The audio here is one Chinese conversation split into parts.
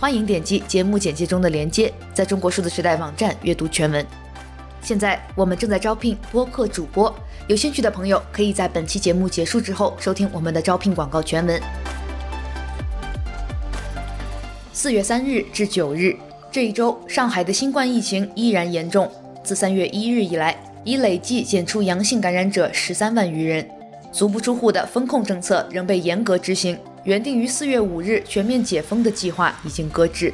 欢迎点击节目简介中的链接，在中国数字时代网站阅读全文。现在我们正在招聘播客主播，有兴趣的朋友可以在本期节目结束之后收听我们的招聘广告全文。四月三日至九日这一周，上海的新冠疫情依然严重，自三月一日以来，已累计检出阳性感染者十三万余人，足不出户的封控政策仍被严格执行。原定于四月五日全面解封的计划已经搁置，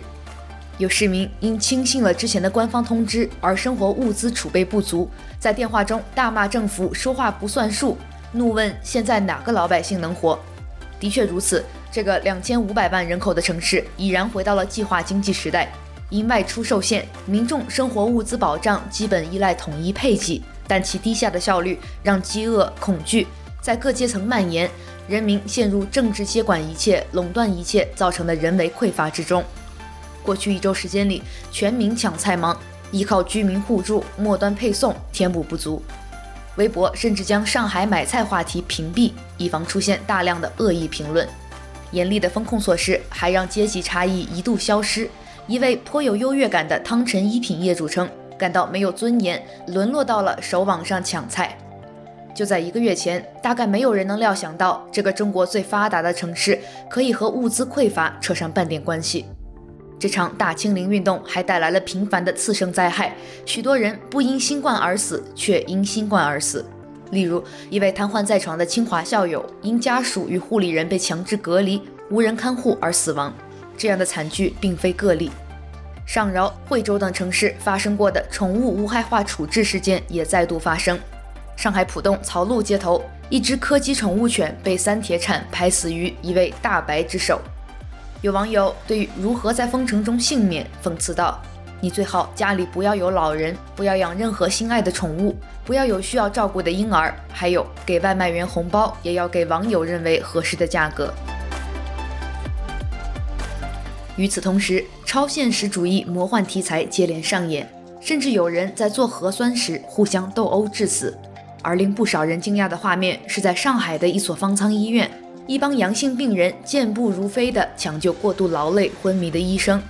有市民因轻信了之前的官方通知而生活物资储备不足，在电话中大骂政府说话不算数，怒问现在哪个老百姓能活？的确如此，这个两千五百万人口的城市已然回到了计划经济时代，因外出受限，民众生活物资保障基本依赖统一配给，但其低下的效率让饥饿恐惧在各阶层蔓延。人民陷入政治接管一切、垄断一切造成的人为匮乏之中。过去一周时间里，全民抢菜忙，依靠居民互助、末端配送填补不足。微博甚至将上海买菜话题屏蔽，以防出现大量的恶意评论。严厉的风控措施还让阶级差异一度消失。一位颇有优越感的汤臣一品业主称，感到没有尊严，沦落到了手网上抢菜。就在一个月前，大概没有人能料想到，这个中国最发达的城市可以和物资匮乏扯上半点关系。这场大清零运动还带来了频繁的次生灾害，许多人不因新冠而死，却因新冠而死。例如，一位瘫痪在床的清华校友，因家属与护理人被强制隔离，无人看护而死亡。这样的惨剧并非个例，上饶、惠州等城市发生过的宠物无害化处置事件也再度发生。上海浦东曹路街头，一只柯基宠物犬被三铁铲拍死于一位大白之手。有网友对于如何在封城中幸免讽刺道：“你最好家里不要有老人，不要养任何心爱的宠物，不要有需要照顾的婴儿，还有给外卖员红包也要给网友认为合适的价格。”与此同时，超现实主义魔幻题材接连上演，甚至有人在做核酸时互相斗殴致死。而令不少人惊讶的画面是在上海的一所方舱医院，一帮阳性病人健步如飞地抢救过度劳累昏迷的医生。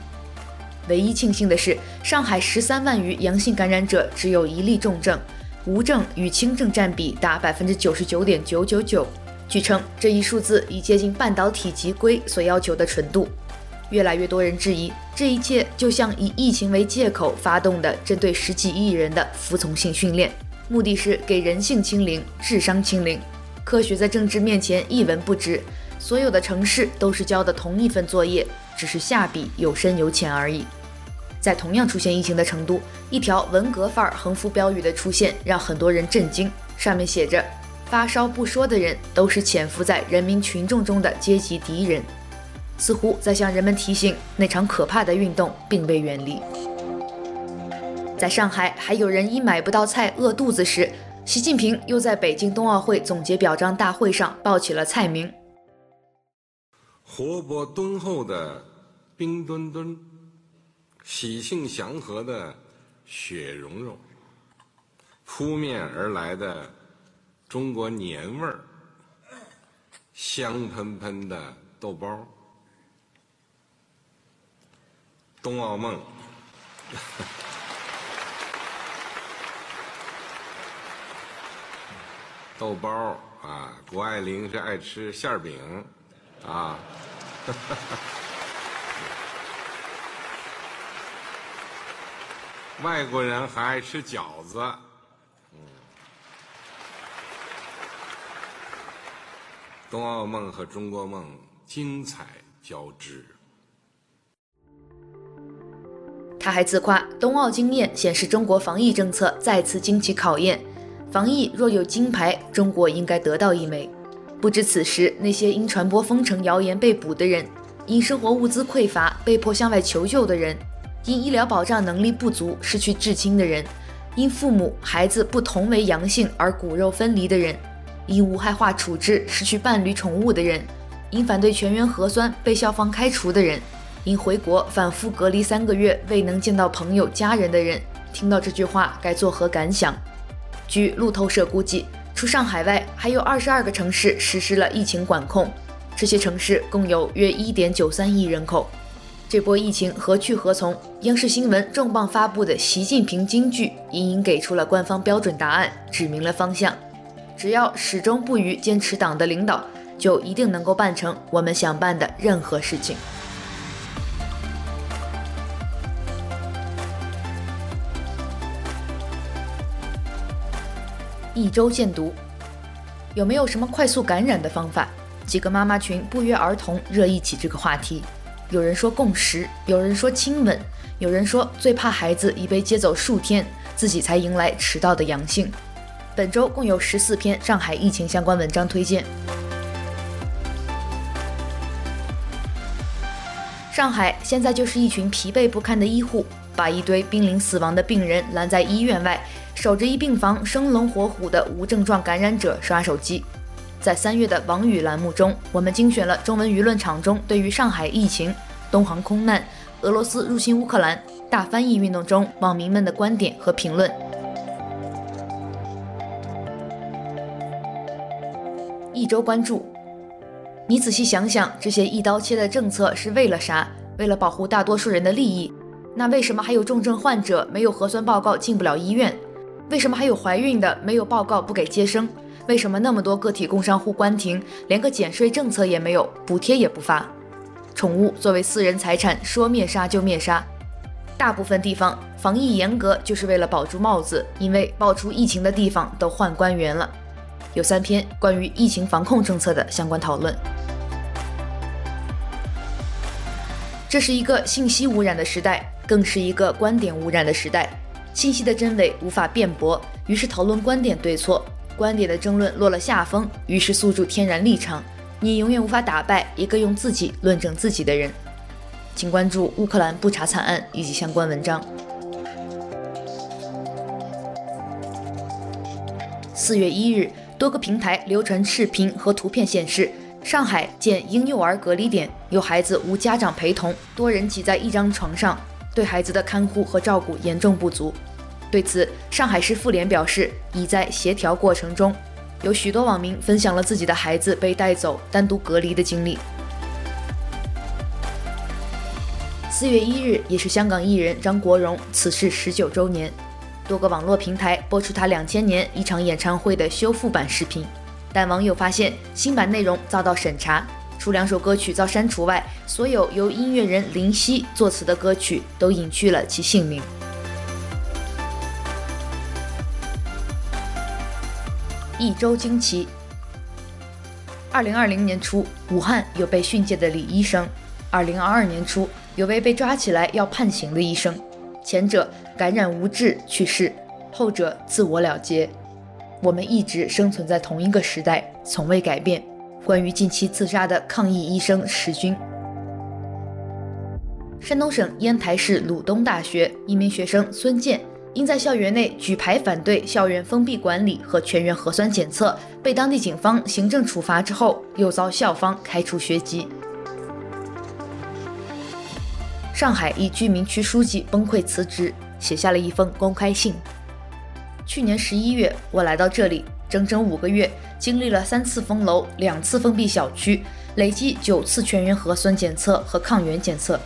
唯一庆幸的是，上海十三万余阳性感染者只有一例重症，无症与轻症占比达百分之九十九点九九九。据称，这一数字已接近半导体级硅所要求的纯度。越来越多人质疑，这一切就像以疫情为借口发动的针对十几亿人的服从性训练。目的是给人性清零，智商清零。科学在政治面前一文不值，所有的城市都是交的同一份作业，只是下笔有深有浅而已。在同样出现疫情的成都，一条文革范儿横幅标语的出现让很多人震惊，上面写着“发烧不说的人都是潜伏在人民群众中的阶级敌人”，似乎在向人们提醒那场可怕的运动并未远离。在上海，还有人因买不到菜饿肚子时，习近平又在北京冬奥会总结表彰大会上报起了菜名：活泼敦厚的冰墩墩，喜庆祥和的雪融融，扑面而来的中国年味儿，香喷喷的豆包，冬奥梦。豆包啊，谷爱凌是爱吃馅儿饼啊，外国人还爱吃饺子，嗯，冬奥梦和中国梦精彩交织。他还自夸，冬奥经验显示中国防疫政策再次经起考验。防疫若有金牌，中国应该得到一枚。不知此时那些因传播封城谣言被捕的人，因生活物资匮乏被迫向外求救的人，因医疗保障能力不足失去至亲的人，因父母孩子不同为阳性而骨肉分离的人，因无害化处置失去伴侣宠物的人，因反对全员核酸被校方开除的人，因回国反复隔离三个月未能见到朋友家人的人，听到这句话该作何感想？据路透社估计，除上海外，还有二十二个城市实施了疫情管控。这些城市共有约一点九三亿人口。这波疫情何去何从？央视新闻重磅发布的习近平金句，隐隐给出了官方标准答案，指明了方向。只要始终不渝坚持党的领导，就一定能够办成我们想办的任何事情。一周见读，有没有什么快速感染的方法？几个妈妈群不约而同热议起这个话题。有人说共识，有人说亲吻，有人说最怕孩子已被接走数天，自己才迎来迟到的阳性。本周共有十四篇上海疫情相关文章推荐。上海现在就是一群疲惫不堪的医护，把一堆濒临死亡的病人拦在医院外。守着一病房，生龙活虎的无症状感染者刷手机。在三月的网语栏目中，我们精选了中文舆论场中对于上海疫情、东航空难、俄罗斯入侵乌克兰、大翻译运动中网民们的观点和评论。一周关注，你仔细想想，这些一刀切的政策是为了啥？为了保护大多数人的利益？那为什么还有重症患者没有核酸报告进不了医院？为什么还有怀孕的没有报告不给接生？为什么那么多个体工商户关停，连个减税政策也没有，补贴也不发？宠物作为私人财产，说灭杀就灭杀。大部分地方防疫严格就是为了保住帽子，因为爆出疫情的地方都换官员了。有三篇关于疫情防控政策的相关讨论。这是一个信息污染的时代，更是一个观点污染的时代。信息的真伪无法辩驳，于是讨论观点对错，观点的争论落了下风，于是诉诸天然立场。你永远无法打败一个用自己论证自己的人。请关注乌克兰布查惨案以及相关文章。四月一日，多个平台流传视频和图片显示，上海建婴幼儿隔离点，有孩子无家长陪同，多人挤在一张床上。对孩子的看护和照顾严重不足，对此，上海市妇联表示已在协调过程中。有许多网民分享了自己的孩子被带走单独隔离的经历。四月一日，也是香港艺人张国荣辞世十九周年，多个网络平台播出他两千年一场演唱会的修复版视频，但网友发现新版内容遭到审查。除两首歌曲遭删除外，所有由音乐人林夕作词的歌曲都隐去了其姓名。一周惊奇。二零二零年初，武汉有被训诫的李医生；二零二二年初，有位被抓起来要判刑的医生。前者感染无治去世，后者自我了结。我们一直生存在同一个时代，从未改变。关于近期自杀的抗疫医生石军，山东省烟台市鲁东大学一名学生孙健因在校园内举牌反对校园封闭管理和全员核酸检测，被当地警方行政处罚之后，又遭校方开除学籍。上海一居民区书记崩溃辞职，写下了一封公开信。去年十一月，我来到这里。整整五个月，经历了三次封楼、两次封闭小区，累计九次全员核酸检测和抗原检测。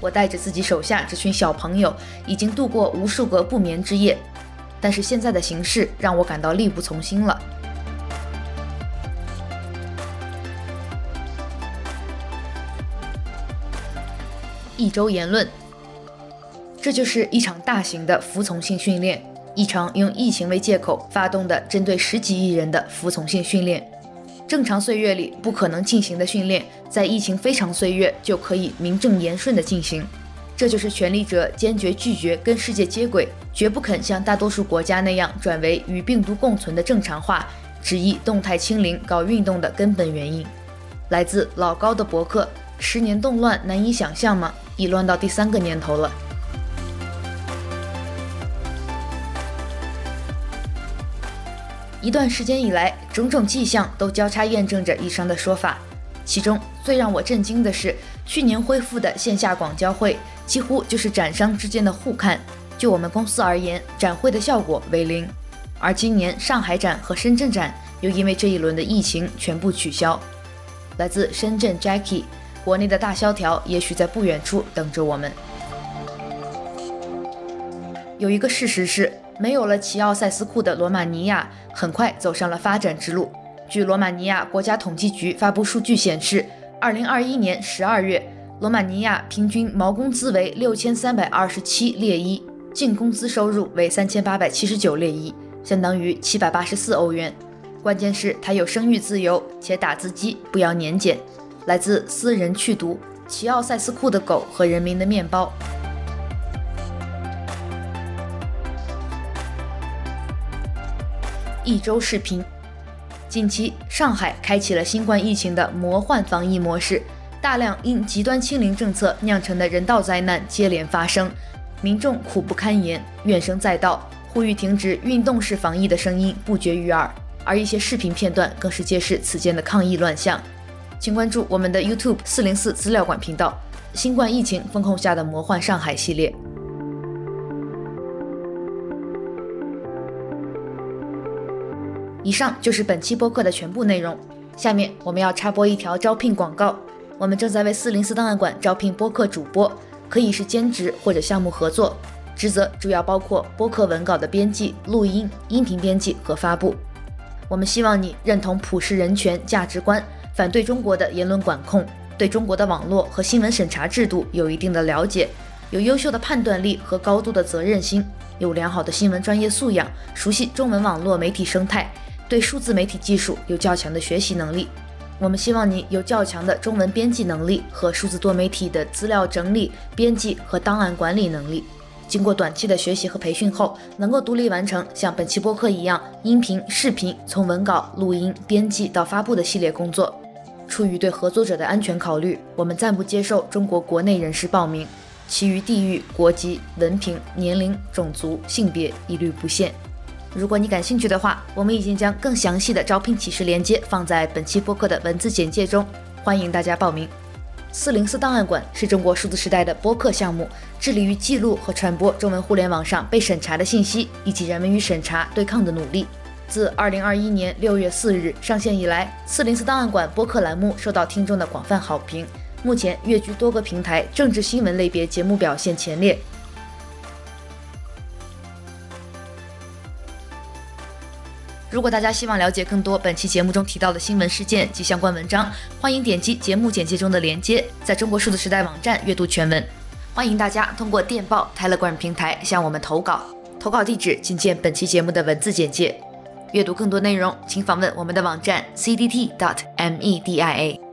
我带着自己手下这群小朋友，已经度过无数个不眠之夜。但是现在的形势让我感到力不从心了。一周言论，这就是一场大型的服从性训练。一场用疫情为借口发动的针对十几亿人的服从性训练，正常岁月里不可能进行的训练，在疫情非常岁月就可以名正言顺地进行。这就是权力者坚决拒绝跟世界接轨，绝不肯像大多数国家那样转为与病毒共存的正常化，执意动态清零搞运动的根本原因。来自老高的博客，十年动乱难以想象吗？已乱到第三个年头了。一段时间以来，种种迹象都交叉验证着医生的说法。其中最让我震惊的是，去年恢复的线下广交会几乎就是展商之间的互看。就我们公司而言，展会的效果为零。而今年上海展和深圳展又因为这一轮的疫情全部取消。来自深圳 Jackie，国内的大萧条也许在不远处等着我们。有一个事实是，没有了齐奥塞斯库的罗马尼亚，很快走上了发展之路。据罗马尼亚国家统计局发布数据显示，二零二一年十二月，罗马尼亚平均毛工资为六千三百二十七列伊，净工资收入为三千八百七十九列伊，相当于七百八十四欧元。关键是它有生育自由，且打字机不要年检。来自私人去读：齐奥塞斯库的狗和人民的面包。一周视频，近期上海开启了新冠疫情的魔幻防疫模式，大量因极端清零政策酿成的人道灾难接连发生，民众苦不堪言，怨声载道，呼吁停止运动式防疫的声音不绝于耳，而一些视频片段更是揭示此间的抗议乱象。请关注我们的 YouTube 四零四资料馆频道，新冠疫情风控下的魔幻上海系列。以上就是本期播客的全部内容。下面我们要插播一条招聘广告。我们正在为四零四档案馆招聘播客主播，可以是兼职或者项目合作，职责主要包括播客文稿的编辑、录音、音频编辑和发布。我们希望你认同普世人权价值观，反对中国的言论管控，对中国的网络和新闻审查制度有一定的了解，有优秀的判断力和高度的责任心，有良好的新闻专业素养，熟悉中文网络媒体生态。对数字媒体技术有较强的学习能力，我们希望你有较强的中文编辑能力和数字多媒体的资料整理、编辑和档案管理能力。经过短期的学习和培训后，能够独立完成像本期播客一样音频、视频从文稿、录音、编辑到发布的系列工作。出于对合作者的安全考虑，我们暂不接受中国国内人士报名，其余地域、国籍、文凭、年龄、种族、性别一律不限。如果你感兴趣的话，我们已经将更详细的招聘启事链接放在本期播客的文字简介中，欢迎大家报名。四零四档案馆是中国数字时代的播客项目，致力于记录和传播中文互联网上被审查的信息，以及人们与审查对抗的努力。自二零二一年六月四日上线以来，四零四档案馆播客栏目受到听众的广泛好评，目前跃居多个平台政治新闻类别节目表现前列。如果大家希望了解更多本期节目中提到的新闻事件及相关文章，欢迎点击节目简介中的链接，在中国数字时代网站阅读全文。欢迎大家通过电报、Telegram 平台向我们投稿，投稿地址请见本期节目的文字简介。阅读更多内容，请访问我们的网站 cdt.media。